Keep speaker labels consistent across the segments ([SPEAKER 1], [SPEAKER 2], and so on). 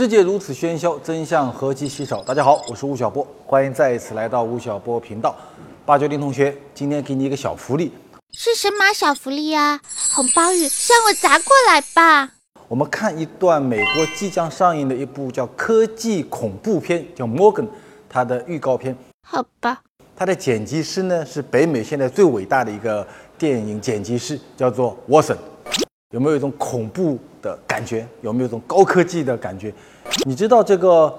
[SPEAKER 1] 世界如此喧嚣，真相何其稀少。大家好，我是吴晓波，欢迎再一次来到吴晓波频道。八九零同学，今天给你一个小福利，
[SPEAKER 2] 是神马小福利啊！红包雨向我砸过来吧！
[SPEAKER 1] 我们看一段美国即将上映的一部叫科技恐怖片，叫《Morgan》，它的预告片。
[SPEAKER 2] 好吧。
[SPEAKER 1] 它的剪辑师呢是北美现在最伟大的一个电影剪辑师，叫做 Watson。有没有一种恐怖的感觉？有没有一种高科技的感觉？你知道这个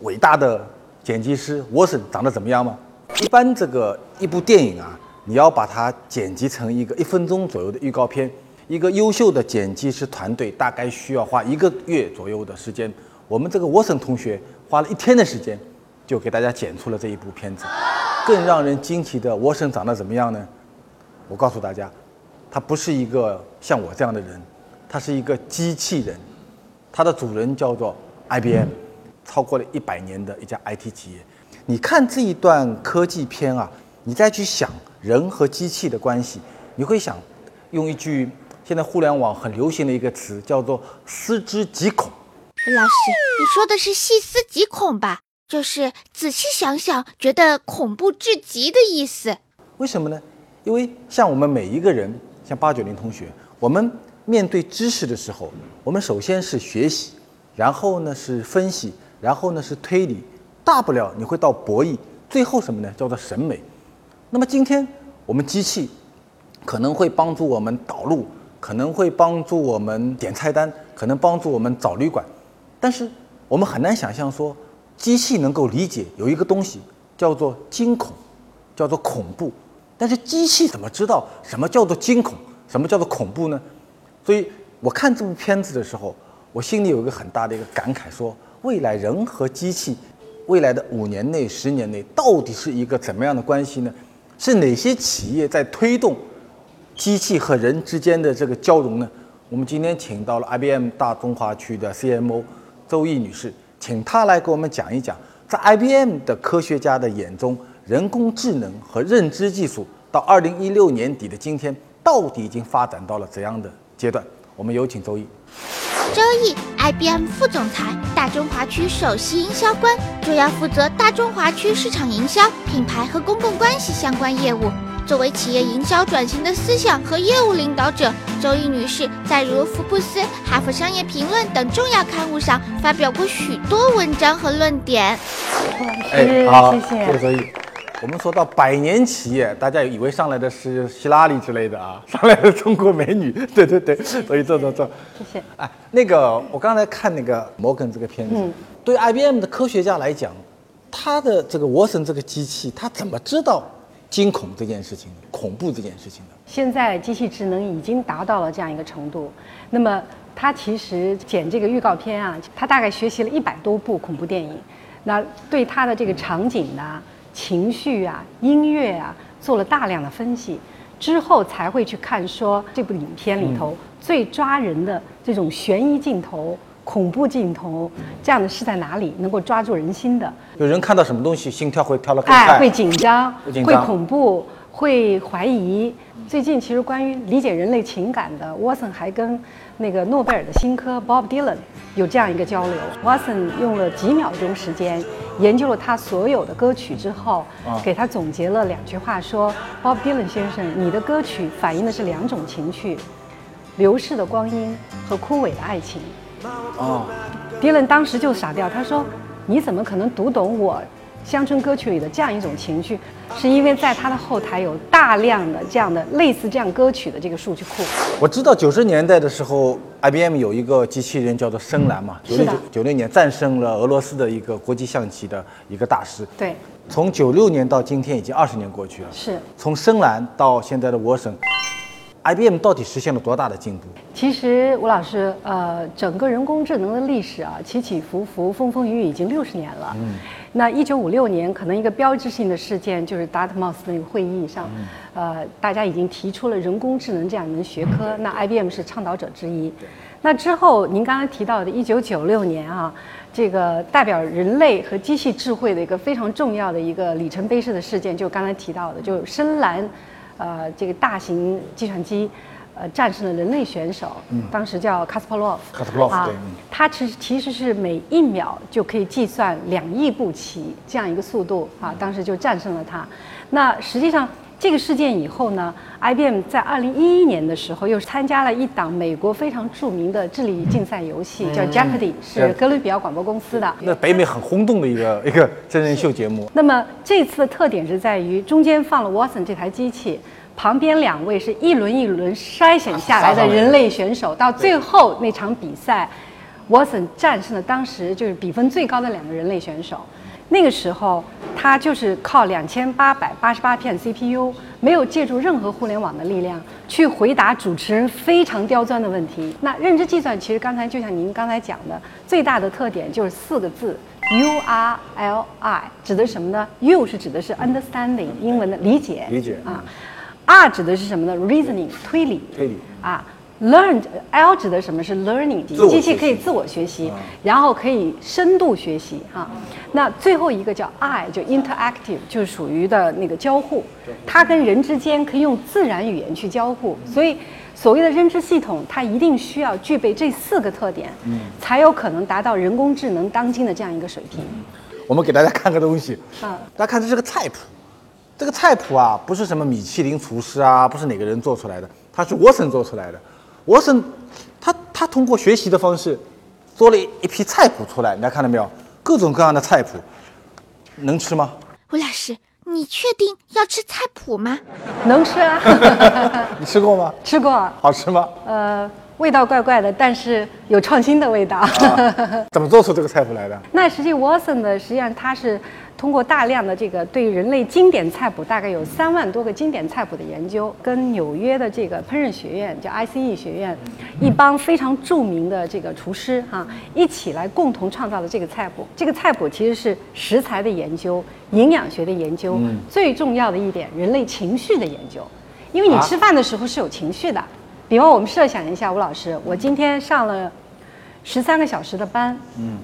[SPEAKER 1] 伟大的剪辑师沃森长得怎么样吗？一般这个一部电影啊，你要把它剪辑成一个一分钟左右的预告片，一个优秀的剪辑师团队大概需要花一个月左右的时间。我们这个沃森同学花了一天的时间，就给大家剪出了这一部片子。更让人惊奇的，沃森长得怎么样呢？我告诉大家。他不是一个像我这样的人，他是一个机器人，他的主人叫做 IBM，超过了一百年的一家 IT 企业。你看这一段科技片啊，你再去想人和机器的关系，你会想用一句现在互联网很流行的一个词，叫做“思之极恐”。
[SPEAKER 2] 老师，你说的是“细思极恐”吧？就是仔细想想，觉得恐怖至极的意思。
[SPEAKER 1] 为什么呢？因为像我们每一个人。像八九零同学，我们面对知识的时候，我们首先是学习，然后呢是分析，然后呢是推理，大不了你会到博弈，最后什么呢？叫做审美。那么今天我们机器可能会帮助我们导路，可能会帮助我们点菜单，可能帮助我们找旅馆，但是我们很难想象说机器能够理解有一个东西叫做惊恐，叫做恐怖。但是机器怎么知道什么叫做惊恐，什么叫做恐怖呢？所以我看这部片子的时候，我心里有一个很大的一个感慨：说未来人和机器，未来的五年内、十年内，到底是一个怎么样的关系呢？是哪些企业在推动机器和人之间的这个交融呢？我们今天请到了 IBM 大中华区的 CMO 周毅女士，请她来给我们讲一讲，在 IBM 的科学家的眼中。人工智能和认知技术到二零一六年底的今天，到底已经发展到了怎样的阶段？我们有请周毅。
[SPEAKER 2] 周毅，IBM 副总裁，大中华区首席营销官，主要负责大中华区市场营销、品牌和公共关系相关业务。作为企业营销转型的思想和业务领导者，周毅女士在如《福布斯》《哈佛商业评论》等重要刊物上发表过许多文章和论点。
[SPEAKER 1] 哎，好，谢谢周毅。我们说到百年企业，大家以为上来的是希拉里之类的啊，上来的中国美女，对对对，所以坐坐坐，
[SPEAKER 3] 谢谢。哎，
[SPEAKER 1] 那个我刚才看那个摩根这个片子，对 IBM 的科学家来讲，他的这个沃森这个机器，他怎么知道惊恐这件事情、恐怖这件事情的？
[SPEAKER 3] 现在机器智能已经达到了这样一个程度，那么他其实剪这个预告片啊，他大概学习了一百多部恐怖电影，那对他的这个场景呢？情绪啊，音乐啊，做了大量的分析之后，才会去看说这部影片里头最抓人的这种悬疑镜头、恐怖镜头，这样的是在哪里能够抓住人心的？
[SPEAKER 1] 有人看到什么东西，心跳会跳得更快，
[SPEAKER 3] 会紧张，会恐怖，会怀疑。最近其实关于理解人类情感的，Watson 还跟那个诺贝尔的新科 Bob Dylan 有这样一个交流。Watson 用了几秒钟时间研究了他所有的歌曲之后，给他总结了两句话，说：Bob Dylan 先生，你的歌曲反映的是两种情绪，流逝的光阴和枯萎的爱情。哦，Dylan 当时就傻掉，他说：你怎么可能读懂我？乡村歌曲里的这样一种情绪，是因为在它的后台有大量的这样的类似这样歌曲的这个数据库。
[SPEAKER 1] 我知道九十年代的时候，IBM 有一个机器人叫做深蓝嘛，九六九六年战胜了俄罗斯的一个国际象棋的一个大师。
[SPEAKER 3] 对，
[SPEAKER 1] 从九六年到今天已经二十年过去了。
[SPEAKER 3] 是，
[SPEAKER 1] 从深蓝到现在的沃森。IBM 到底实现了多大的进步？
[SPEAKER 3] 其实吴老师，呃，整个人工智能的历史啊，起起伏伏，风风雨雨，已经六十年了。嗯，那一九五六年，可能一个标志性的事件就是达特茅斯那个会议上，呃，大家已经提出了人工智能这样一门学科，那 IBM 是倡导者之一。那之后，您刚才提到的一九九六年啊，这个代表人类和机器智慧的一个非常重要的一个里程碑式的事件，就刚才提到的，就深蓝。呃，这个大型计算机，呃战胜了人类选手，当时叫卡斯帕洛夫。
[SPEAKER 1] 卡斯帕洛夫对嗯
[SPEAKER 3] 他其实其实是每一秒就可以计算两亿步棋这样一个速度啊，当时就战胜了他。那实际上这个事件以后呢，IBM 在二零一一年的时候又参加了一档美国非常著名的智力竞赛游戏，叫 Jeopardy，是哥伦比亚广播公司的。
[SPEAKER 1] 那北美很轰动的一个一个真人秀节目。
[SPEAKER 3] 那么这次的特点是在于中间放了 Watson 这台机器，旁边两位是一轮一轮筛选下来的人类选手，到最后那场比赛，Watson 战胜了当时就是比分最高的两个人类选手。那个时候，它就是靠两千八百八十八片 CPU，没有借助任何互联网的力量去回答主持人非常刁钻的问题。那认知计算其实刚才就像您刚才讲的，最大的特点就是四个字 U R L I，指的是什么呢？U 是指的是 understanding，英文的理解，
[SPEAKER 1] 理解
[SPEAKER 3] 啊。R 指的是什么呢？reasoning，推理，
[SPEAKER 1] 推理
[SPEAKER 3] 啊。Learn L 指的什么是 learning，机器可以自我学习，然后可以深度学习哈。那最后一个叫 I，就 interactive，就是属于的那个交互，它跟人之间可以用自然语言去交互。所以所谓的认知系统，它一定需要具备这四个特点，嗯。才有可能达到人工智能当今的这样一个水平。
[SPEAKER 1] 我们给大家看个东西，
[SPEAKER 3] 啊。
[SPEAKER 1] 大家看这是个菜谱，这个菜谱啊，不是什么米其林厨师啊，不是哪个人做出来的，它是沃森做出来的。沃森，他他通过学习的方式，做了一批菜谱出来，大家看到没有？各种各样的菜谱，能吃吗？
[SPEAKER 2] 吴老师，你确定要吃菜谱吗？
[SPEAKER 3] 能吃啊，
[SPEAKER 1] 你吃过吗？
[SPEAKER 3] 吃过，
[SPEAKER 1] 好吃吗？
[SPEAKER 3] 呃，味道怪怪的，但是有创新的味道。
[SPEAKER 1] 怎么做出这个菜谱来的？
[SPEAKER 3] 那实际 Watson 呢，实际上它是通过大量的这个对人类经典菜谱，大概有三万多个经典菜谱的研究，跟纽约的这个烹饪学院叫 ICE 学院，一帮非常著名的这个厨师哈、一起来共同创造了这个菜谱。这个菜谱其实是食材的研究、营养学的研究，最重要的一点，人类情绪的研究。因为你
[SPEAKER 1] 啊。
[SPEAKER 3] 吃饭的时候是有情绪的，比方我们设想一下，吴老师，我今天上了十三个小时的班，
[SPEAKER 1] 嗯。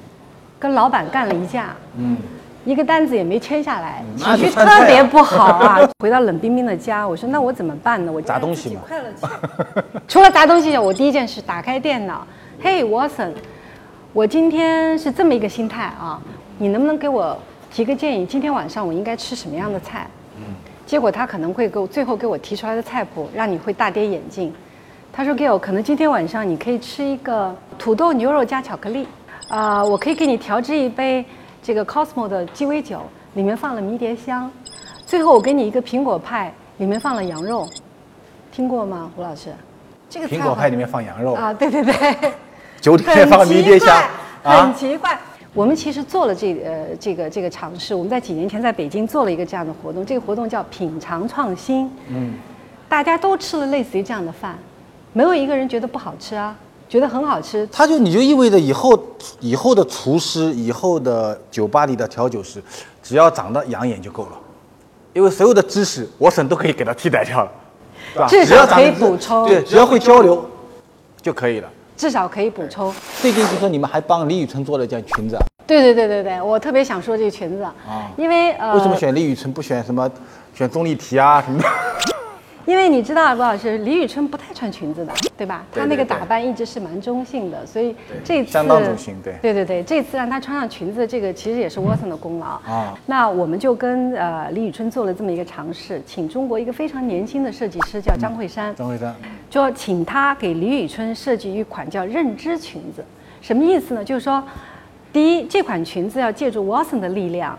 [SPEAKER 3] 跟老板干了一架，
[SPEAKER 1] 嗯，
[SPEAKER 3] 一个单子也没签下来，情绪特别不好啊。回到冷冰冰的家，我说那我怎么办呢？我
[SPEAKER 1] 砸东西嘛
[SPEAKER 3] 快乐起来。除了砸东西，我第一件事打开电脑，嘿，Watson，我今天是这么一个心态啊，你能不能给我提个建议？今天晚上我应该吃什么样的菜？结果他可能会给我最后给我提出来的菜谱，让你会大跌眼镜。他说给我可能今天晚上你可以吃一个土豆牛肉加巧克力，啊、我可以给你调制一杯这个 Cosmo 的鸡尾酒，里面放了迷迭香，最后我给你一个苹果派，里面放了羊肉，听过吗，胡老师？这个
[SPEAKER 1] 苹果派里面放羊肉，
[SPEAKER 3] 啊，对对对。
[SPEAKER 1] 酒里面放迷迭香
[SPEAKER 3] 很
[SPEAKER 1] 啊，
[SPEAKER 3] 奇怪。我们其实做了这呃这个这个尝试，我们在几年前在北京做了一个这样的活动，这个活动叫品尝创新。
[SPEAKER 1] 嗯，
[SPEAKER 3] 大家都吃了类似于这样的饭，没有一个人觉得不好吃啊，觉得很好吃。
[SPEAKER 1] 他就你就意味着以后以后的厨师，以后的酒吧里的调酒师，只要长得养眼就够了，因为所有的知识我省都可以给他替代掉了，是吧？
[SPEAKER 3] 至少
[SPEAKER 1] 只要
[SPEAKER 3] 可以补充
[SPEAKER 1] 对，只要会交流就可以了。
[SPEAKER 3] 至少可以补充。
[SPEAKER 1] 最近听说你们还帮李宇春做了一件裙子啊，
[SPEAKER 3] 对对对对对，我特别想说这个裙子，啊，因为呃，
[SPEAKER 1] 为什么选李宇春不选什么选钟丽缇啊什么的？
[SPEAKER 3] 因为你知道，罗老师，李宇春不太穿裙子的，对吧？她那个打扮一直是蛮中性的，所以这次
[SPEAKER 1] 相当中性对
[SPEAKER 3] 对对对，这次让她穿上裙子，这个其实也是沃森的功劳
[SPEAKER 1] 啊。
[SPEAKER 3] 那我们就跟呃李宇春做了这么一个尝试，请中国一个非常年轻的设计师叫张慧珊，
[SPEAKER 1] 张惠山，
[SPEAKER 3] 就请他给李宇春设计一款叫认知裙子，什么意思呢？就是说，第一，这款裙子要借助 Watson 的力量，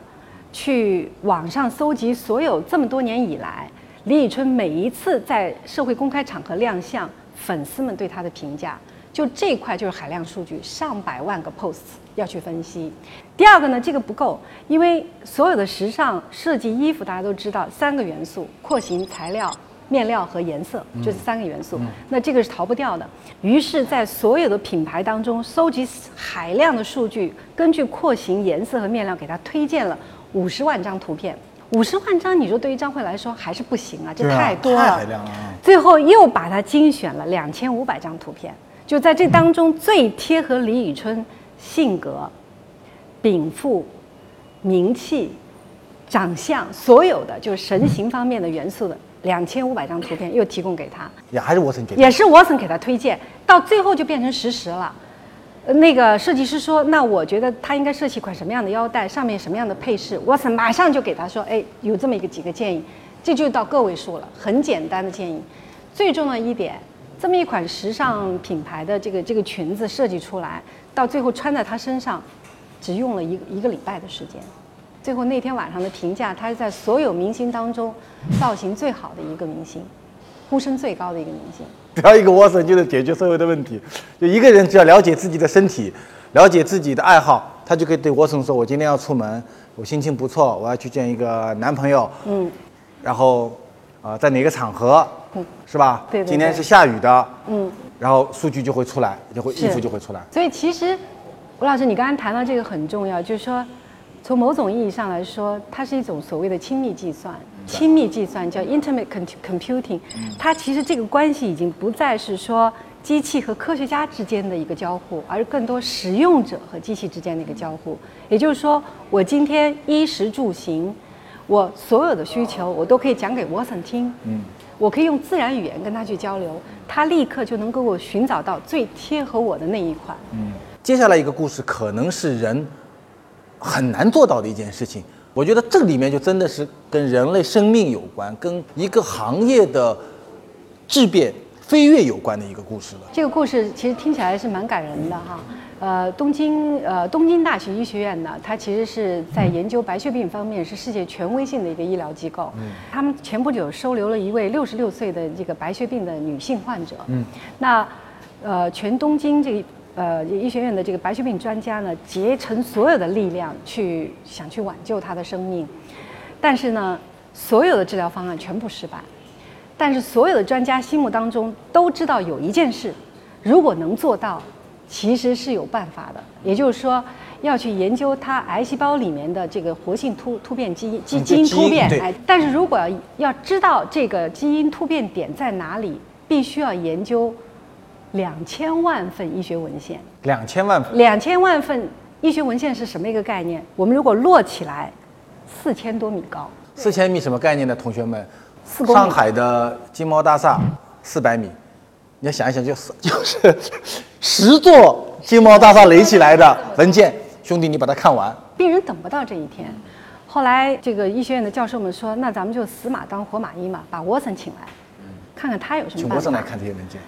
[SPEAKER 3] 去网上搜集所有这么多年以来李宇春每一次在社会公开场合亮相，粉丝们对她的评价。就这块就是海量数据，上百万个 posts 要去分析。第二个呢，这个不够，因为所有的时尚设计衣服，大家都知道三个元素：廓形、材料、面料和颜色，就是三个元素。那这个是逃不掉的。于是，在所有的品牌当中，搜集海量的数据，根据廓形、颜色和面料，给它推荐了五十万张图片。五十万张，你说对于张慧来说还是不行啊，这太多了。
[SPEAKER 1] 太量了啊
[SPEAKER 3] 最后又把它精选了两千五百张图片，就在这当中最贴合李宇春性格、禀赋、名气、长相所有的就是神形方面的元素的两千五百张图片又提供给他，
[SPEAKER 1] 也还是沃森给。
[SPEAKER 3] 也是沃森给他推荐，到最后就变成实时了。那个设计师说：“那我觉得他应该设计一款什么样的腰带，上面什么样的配饰。”沃森马上就给他说：“哎，有这么一个几个建议，这就到个位数了，很简单的建议。最重要一点，这么一款时尚品牌的这个这个裙子设计出来，到最后穿在他身上，只用了一个一个礼拜的时间。最后那天晚上的评价，他是在所有明星当中造型最好的一个明星，呼声最高的一个明星。”
[SPEAKER 1] 只要一个沃森就能解决所有的问题。就一个人只要了解自己的身体，了解自己的爱好，他就可以对沃森说：“我今天要出门，我心情不错，我要去见一个男朋友。”
[SPEAKER 3] 嗯，
[SPEAKER 1] 然后，呃，在哪个场合，
[SPEAKER 3] 嗯
[SPEAKER 1] 是吧？
[SPEAKER 3] 对对对
[SPEAKER 1] 今天是下雨的。
[SPEAKER 3] 嗯，
[SPEAKER 1] 然后数据就会出来，就会衣服就会出来。
[SPEAKER 3] 所以其实，吴老师，你刚刚谈到这个很重要，就是说，从某种意义上来说，它是一种所谓的亲密计算。亲密计算叫 intimate computing，它其实这个关系已经不再是说机器和科学家之间的一个交互，而更多使用者和机器之间的一个交互。也就是说，我今天衣食住行，我所有的需求我都可以讲给 Watson 听。嗯。我可以用自然语言跟他去交流，他立刻就能给我寻找到最贴合我的那一款。
[SPEAKER 1] 接下来一个故事可能是人很难做到的一件事情。我觉得这里面就真的是跟人类生命有关，跟一个行业的质变飞跃有关的一个故事了。
[SPEAKER 3] 这个故事其实听起来是蛮感人的哈。呃，东京呃东京大学医学院呢，它其实是在研究白血病方面是世界权威性的一个医疗机构。嗯，他们前不久收留了一位六十六岁的这个白血病的女性患者。嗯，那呃全东京这个呃医学院的这个白血病专家呢，竭诚所有的力量去想去挽救他的生命，但是呢，所有的治疗方案全部失败。但是所有的专家心目当中都知道有一件事，如果能做到，其实是有办法的。也就是说，要去研究它癌细胞里面的这个活性突突变基因基
[SPEAKER 1] 嗯
[SPEAKER 3] 基因突变。哎，但是如果要要知道这个基因突变点在哪里，必须要研究两千万份医学文献。
[SPEAKER 1] 两千万份，
[SPEAKER 3] 两千万份医学文献是什么一个概念？我们如果摞起来，四千多米高。
[SPEAKER 1] 四千米什么概念呢？同学们，上海的金茂大厦四百米，你要想一想，就是 就是十座金茂大厦垒起来的文件，兄弟，你把它看完。
[SPEAKER 3] 病人等不到这一天。后来这个医学院的教授们说，那咱们就死马当活马医嘛，把沃森请来，看看他有什么办
[SPEAKER 1] 请沃森来。看这些文件。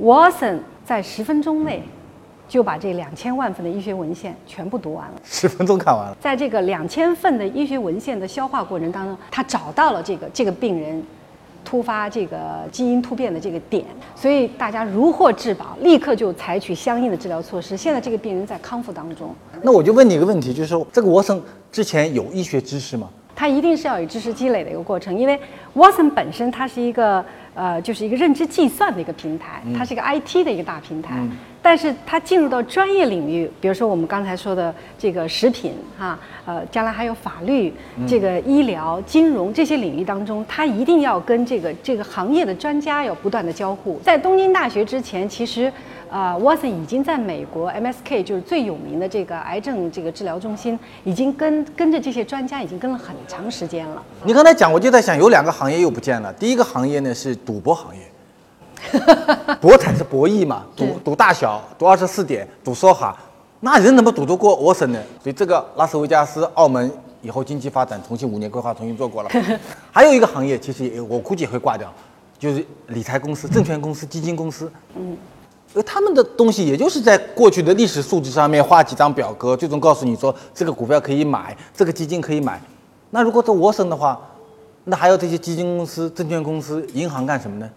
[SPEAKER 3] 沃森在十分钟内就把这两千万份的医学文献全部读完了。
[SPEAKER 1] 十分钟看完了。
[SPEAKER 3] 在这个两千份的医学文献的消化过程当中，他找到了这个这个病人突发这个基因突变的这个点，所以大家如获至宝，立刻就采取相应的治疗措施。现在这个病人在康复当中，
[SPEAKER 1] 那我就问你一个问题，就是说这个沃森之前有医学知识吗？
[SPEAKER 3] 它一定是要有知识积累的一个过程，因为 Watson 本身它是一个呃，就是一个认知计算的一个平台，它是一个 IT 的一个大平台。但是它进入到专业领域，比如说我们刚才说的这个食品哈，呃，将来还有法律、这个医疗、金融这些领域当中，它一定要跟这个这个行业的专家要不断的交互。在东京大学之前，其实呃，Watson 已经在美国 MSK 就是最有名的这个癌症这个治疗中心，已经跟跟着这些专家已经跟了很长时间了。
[SPEAKER 1] 你刚才讲，我就在想，有两个行业又不见了。第一个行业呢是赌博行业，博彩是博弈嘛，赌赌大小，赌二十四点，赌梭哈，那人怎么赌得过沃森呢？所以这个拉斯维加斯、澳门以后经济发展重新五年规划重新做过了。还有一个行业，其实也我估计也会挂掉，就是理财公司、证券公司、基金公司。嗯。而他们的东西，也就是在过去的历史数据上面画几张表格，最终告诉你说这个股票可以买，这个基金可以买。那如果做沃森的话，那还有这些基金公司、证券公司、银行干什么呢？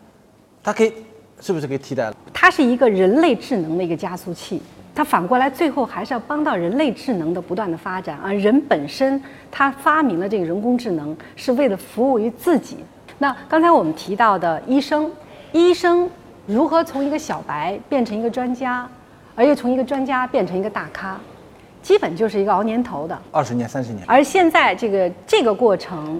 [SPEAKER 1] 它可以是不是可以替代了？
[SPEAKER 3] 它是一个人类智能的一个加速器，它反过来最后还是要帮到人类智能的不断的发展，而人本身他发明了这个人工智能是为了服务于自己。那刚才我们提到的医生，医生如何从一个小白变成一个专家，而又从一个专家变成一个大咖，基本就是一个熬年头的。
[SPEAKER 1] 二十年、三十年，
[SPEAKER 3] 而现在这个这个过程，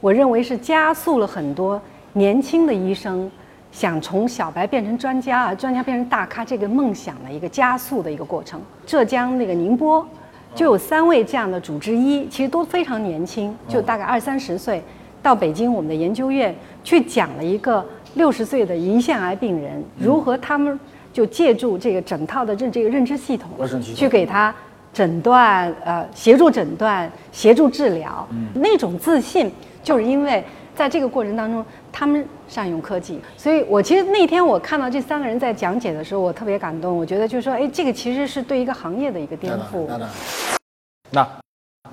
[SPEAKER 3] 我认为是加速了很多年轻的医生想从小白变成专家啊，专家变成大咖这个梦想的一个加速的一个过程。浙江那个宁波就有三位这样的主治医，其实都非常年轻，就大概二三十岁，到北京我们的研究院去讲了一个六十岁的胰腺癌病人如何他们就借助这个整套的认这个认知系统去给他诊断呃协助诊断协助治疗，那种自信就是因为在这个过程当中他们善用科技，所以我其实那天我看到这三个人在讲解的时候，我特别感动，我觉得就是说哎这个其实是对一个行业的一个颠覆。
[SPEAKER 1] 那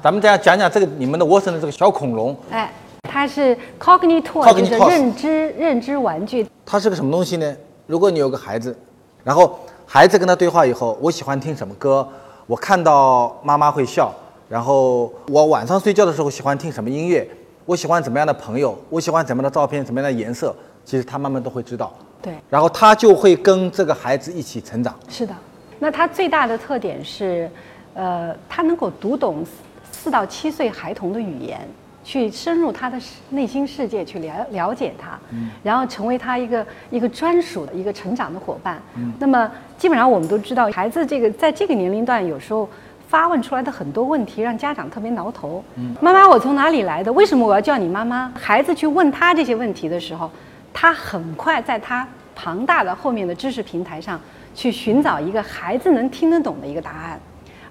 [SPEAKER 1] 咱们再讲讲这个你们的沃森的这个小恐龙，
[SPEAKER 3] 哎。它是 Cognitor，就是认知认知玩具。
[SPEAKER 1] 它是个什么东西呢？如果你有个孩子，然后孩子跟他对话以后，我喜欢听什么歌？我看到妈妈会笑。然后我晚上睡觉的时候喜欢听什么音乐？我喜欢怎么样的朋友？我喜欢怎么样的照片？怎么样的颜色？其实他慢慢都会知道。
[SPEAKER 3] 对。
[SPEAKER 1] 然后他就会跟这个孩子一起成长。
[SPEAKER 3] 是的。那他最大的特点是，呃，他能够读懂四到七岁孩童的语言。去深入他的内心世界，去了了解他，然后成为他一个一个专属的一个成长的伙伴。那么基本上我们都知道，孩子这个在这个年龄段，有时候发问出来的很多问题，让家长特别挠头。妈妈，我从哪里来的？为什么我要叫你妈妈？孩子去问他这些问题的时候，他很快在他庞大的后面的知识平台上去寻找一个孩子能听得懂的一个答案。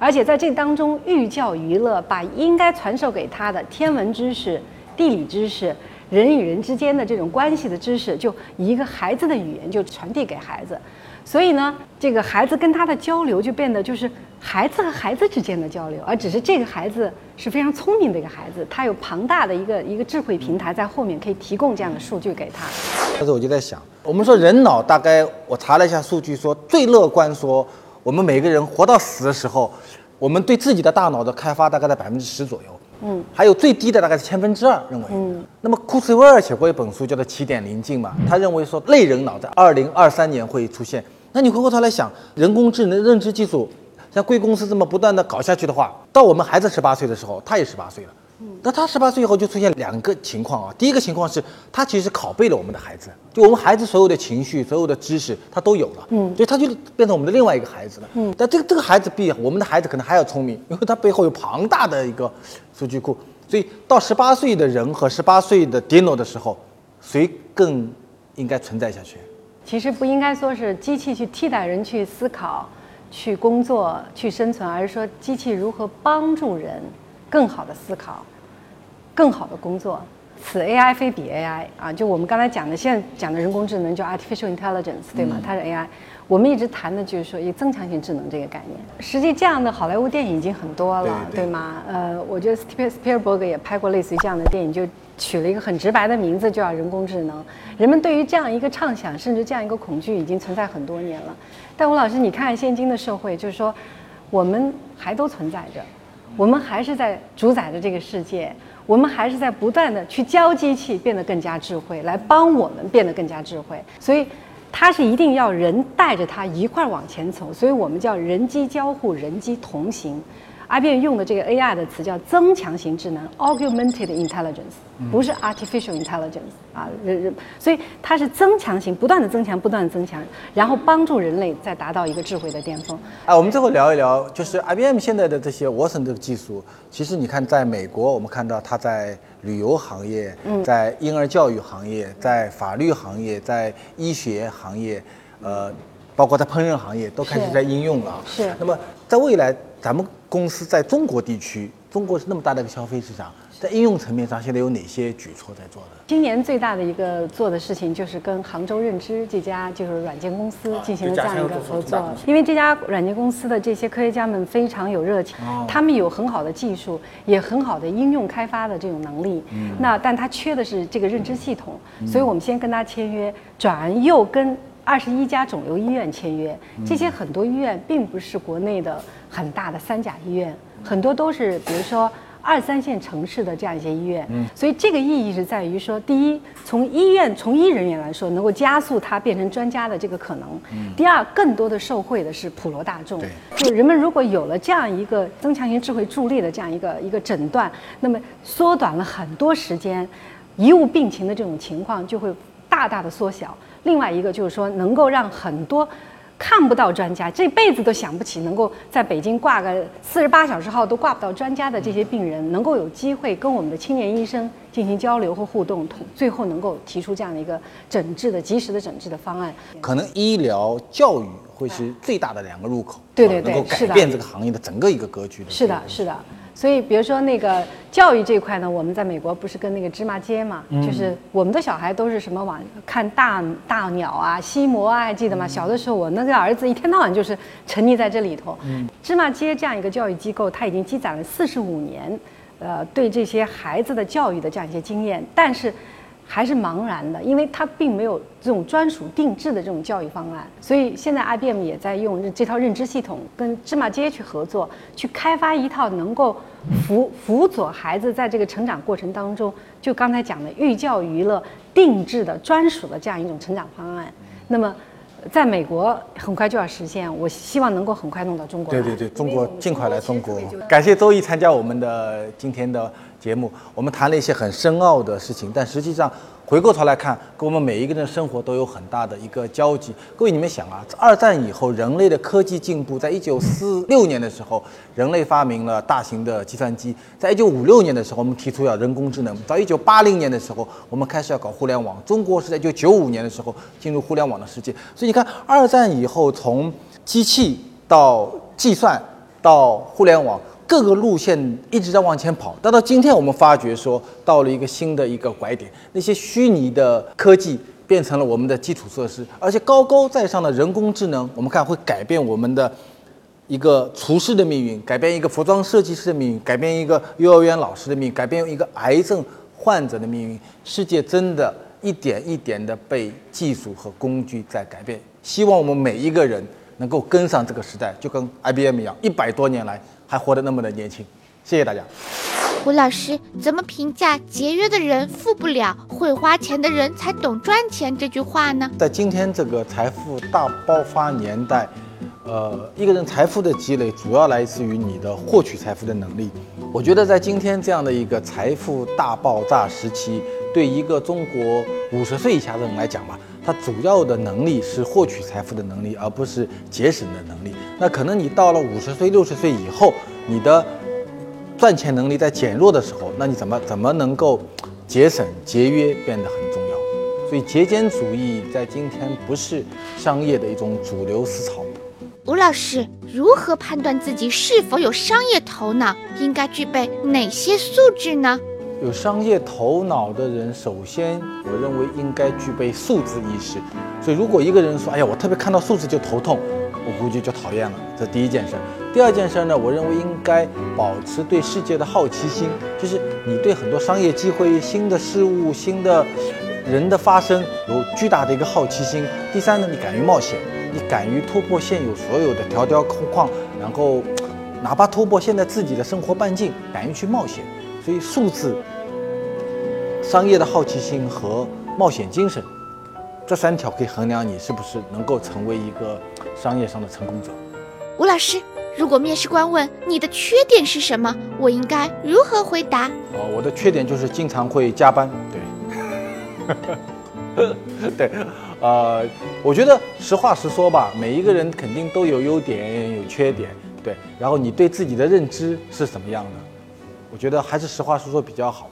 [SPEAKER 3] 而且在这当中寓教于乐，把应该传授给他的天文知识、地理知识、人与人之间的这种关系的知识，就以一个孩子的语言就传递给孩子。所以呢，这个孩子跟他的交流就变得就是孩子和孩子之间的交流，而只是这个孩子是非常聪明的一个孩子，他有庞大的一个一个智慧平台在后面可以提供这样的数据给他。
[SPEAKER 1] 但是我就在想，我们说人脑大概我查了一下数据，说最乐观说。我们每个人活到死的时候，我们对自己的大脑的开发大概在百分之十左右。嗯，还有最低的大概是千分之二，认为。嗯。那么库茨韦尔写过一本书，叫做《起点临近》嘛，他认为说类人脑在二零二三年会出现。那你回过头来想，人工智能认知技术像贵公司这么不断的搞下去的话，到我们孩子十八岁的时候，他也十八岁了。那他十八岁以后就出现两个情况啊，第一个情况是他其实拷贝了我们的孩子，就我们孩子所有的情绪、所有的知识他都有了，嗯，所以他就变成我们的另外一个孩子了，嗯，但这个这个孩子比我们的孩子可能还要聪明，因为他背后有庞大的一个数据库，所以到十八岁的人和十八岁的 Dino 的时候，谁更应该存在下去？
[SPEAKER 3] 其实不应该说是机器去替代人去思考、去工作、去生存，而是说机器如何帮助人更好的思考。更好的工作，此 AI 非彼 AI 啊！就我们刚才讲的，现在讲的人工智能叫 artificial intelligence，对吗？它是 AI。我们一直谈的就是说一个增强型智能这个概念。实际这样的好莱坞电影已经很多了，对吗？呃，我觉得斯皮斯皮尔伯格也拍过类似于这样的电影，就取了一个很直白的名字，就叫人工智能。人们对于这样一个畅想，甚至这样一个恐惧，已经存在很多年了。但吴老师，你看现今的社会，就是说我们还都存在着，我们还是在主宰着这个世界。我们还是在不断的去教机器变得更加智慧，来帮我们变得更加智慧。所以，它是一定要人带着它一块儿往前走。所以我们叫人机交互，人机同行。IBM 用的这个 AI 的词叫增强型智能 （Augmented Intelligence），不是 Artificial Intelligence 啊，所以它是增强型，不断的增强，不断的增强，然后帮助人类再达到一个智慧的巅峰。
[SPEAKER 1] 哎，我们最后聊一聊，就是 IBM 现在的这些 Watson 这个技术，其实你看，在美国，我们看到它在旅游行业、在婴儿教育行业、在法律行业、在医学行业，呃，包括在烹饪行业，都开始在应用了。
[SPEAKER 3] 是。
[SPEAKER 1] 那么在未来，咱们公司在中国地区，中国是那么大的一个消费市场，在应用层面上，现在有哪些举措在做的？
[SPEAKER 3] 今年最大的一个做的事情，就是跟杭州认知这家就是软件公司进行了这样一个合作。因为这家软件公司的这些科学家们非常有热情，他们有很好的技术，也很好的应用开发的这种能力。那但他缺的是这个认知系统，所以我们先跟他签约，转又跟。二十一家肿瘤医院签约，这些很多医院并不是国内的很大的三甲医院，很多都是比如说二三线城市的这样一些医院。嗯，所以这个意义是在于说，第一，从医院从医人员来说，能够加速他变成专家的这个可能；第二，更多的受惠的是普罗大众。就人们如果有了这样一个增强型智慧助力的这样一个一个诊断，那么缩短了很多时间，贻误病情的这种情况就会大大的缩小。另外一个就是说，能够让很多看不到专家，这辈子都想不起能够在北京挂个四十八小时号都挂不到专家的这些病人，能够有机会跟我们的青年医生进行交流和互动，最后能够提出这样的一个诊治的及时的诊治的方案。
[SPEAKER 1] 可能医疗教育会是最大的两个入口，
[SPEAKER 3] 对对对，
[SPEAKER 1] 能够改变这个行业的整个一个格局的。
[SPEAKER 3] 是的，是的。所以，比如说那个教育这块呢，我们在美国不是跟那个芝麻街嘛，就是我们的小孩都是什么往看大大鸟啊、西摩啊，还记得吗？小的时候，我那个儿子一天到晚就是沉溺在这里头。芝麻街这样一个教育机构，它已经积攒了四十五年，呃，对这些孩子的教育的这样一些经验，但是。还是茫然的，因为它并没有这种专属定制的这种教育方案，所以现在 IBM 也在用这套认知系统跟芝麻街去合作，去开发一套能够辅辅佐孩子在这个成长过程当中，就刚才讲的寓教于乐、定制的专属的这样一种成长方案。那么，在美国很快就要实现，我希望能够很快弄到中国。
[SPEAKER 1] 对对对，中国尽快来中国。感谢周毅参加我们的今天的。节目我们谈了一些很深奥的事情，但实际上回过头来看，跟我们每一个人的生活都有很大的一个交集。各位，你们想啊，二战以后，人类的科技进步，在一九四六年的时候，人类发明了大型的计算机；在一九五六年的时候，我们提出要人工智能；到一九八零年的时候，我们开始要搞互联网。中国是在一九九五年的时候进入互联网的世界。所以你看，二战以后，从机器到计算到互联网。各个路线一直在往前跑，但到今天我们发觉说到了一个新的一个拐点，那些虚拟的科技变成了我们的基础设施，而且高高在上的人工智能，我们看会改变我们的一个厨师的命运，改变一个服装设计师的命运，改变一个幼儿园老师的命运，改变一个癌症患者的命运。世界真的一点一点的被技术和工具在改变，希望我们每一个人能够跟上这个时代，就跟 IBM 一样，一百多年来。还活得那么的年轻，谢谢大家。
[SPEAKER 2] 胡老师怎么评价“节约的人富不了，会花钱的人才懂赚钱”这句话呢？
[SPEAKER 1] 在今天这个财富大爆发年代，呃，一个人财富的积累主要来自于你的获取财富的能力。我觉得在今天这样的一个财富大爆炸时期，对一个中国五十岁以下的人来讲吧。它主要的能力是获取财富的能力，而不是节省的能力。那可能你到了五十岁、六十岁以后，你的赚钱能力在减弱的时候，那你怎么怎么能够节省节约变得很重要？所以节俭主义在今天不是商业的一种主流思潮。
[SPEAKER 2] 吴老师，如何判断自己是否有商业头脑？应该具备哪些素质呢？
[SPEAKER 1] 有商业头脑的人，首先我认为应该具备数字意识。所以，如果一个人说：“哎呀，我特别看到数字就头痛”，我估计就讨厌了。这第一件事。第二件事呢，我认为应该保持对世界的好奇心，就是你对很多商业机会、新的事物、新的人的发生有巨大的一个好奇心。第三呢，你敢于冒险，你敢于突破现有所有的条条框框，然后哪怕突破现在自己的生活半径，敢于去冒险。所以，数字、商业的好奇心和冒险精神，这三条可以衡量你是不是能够成为一个商业上的成功者。
[SPEAKER 2] 吴老师，如果面试官问你的缺点是什么，我应该如何回答？
[SPEAKER 1] 哦，我的缺点就是经常会加班。对，对，呃，我觉得实话实说吧，每一个人肯定都有优点有缺点，对。然后你对自己的认知是什么样的？我觉得还是实话实说比较好。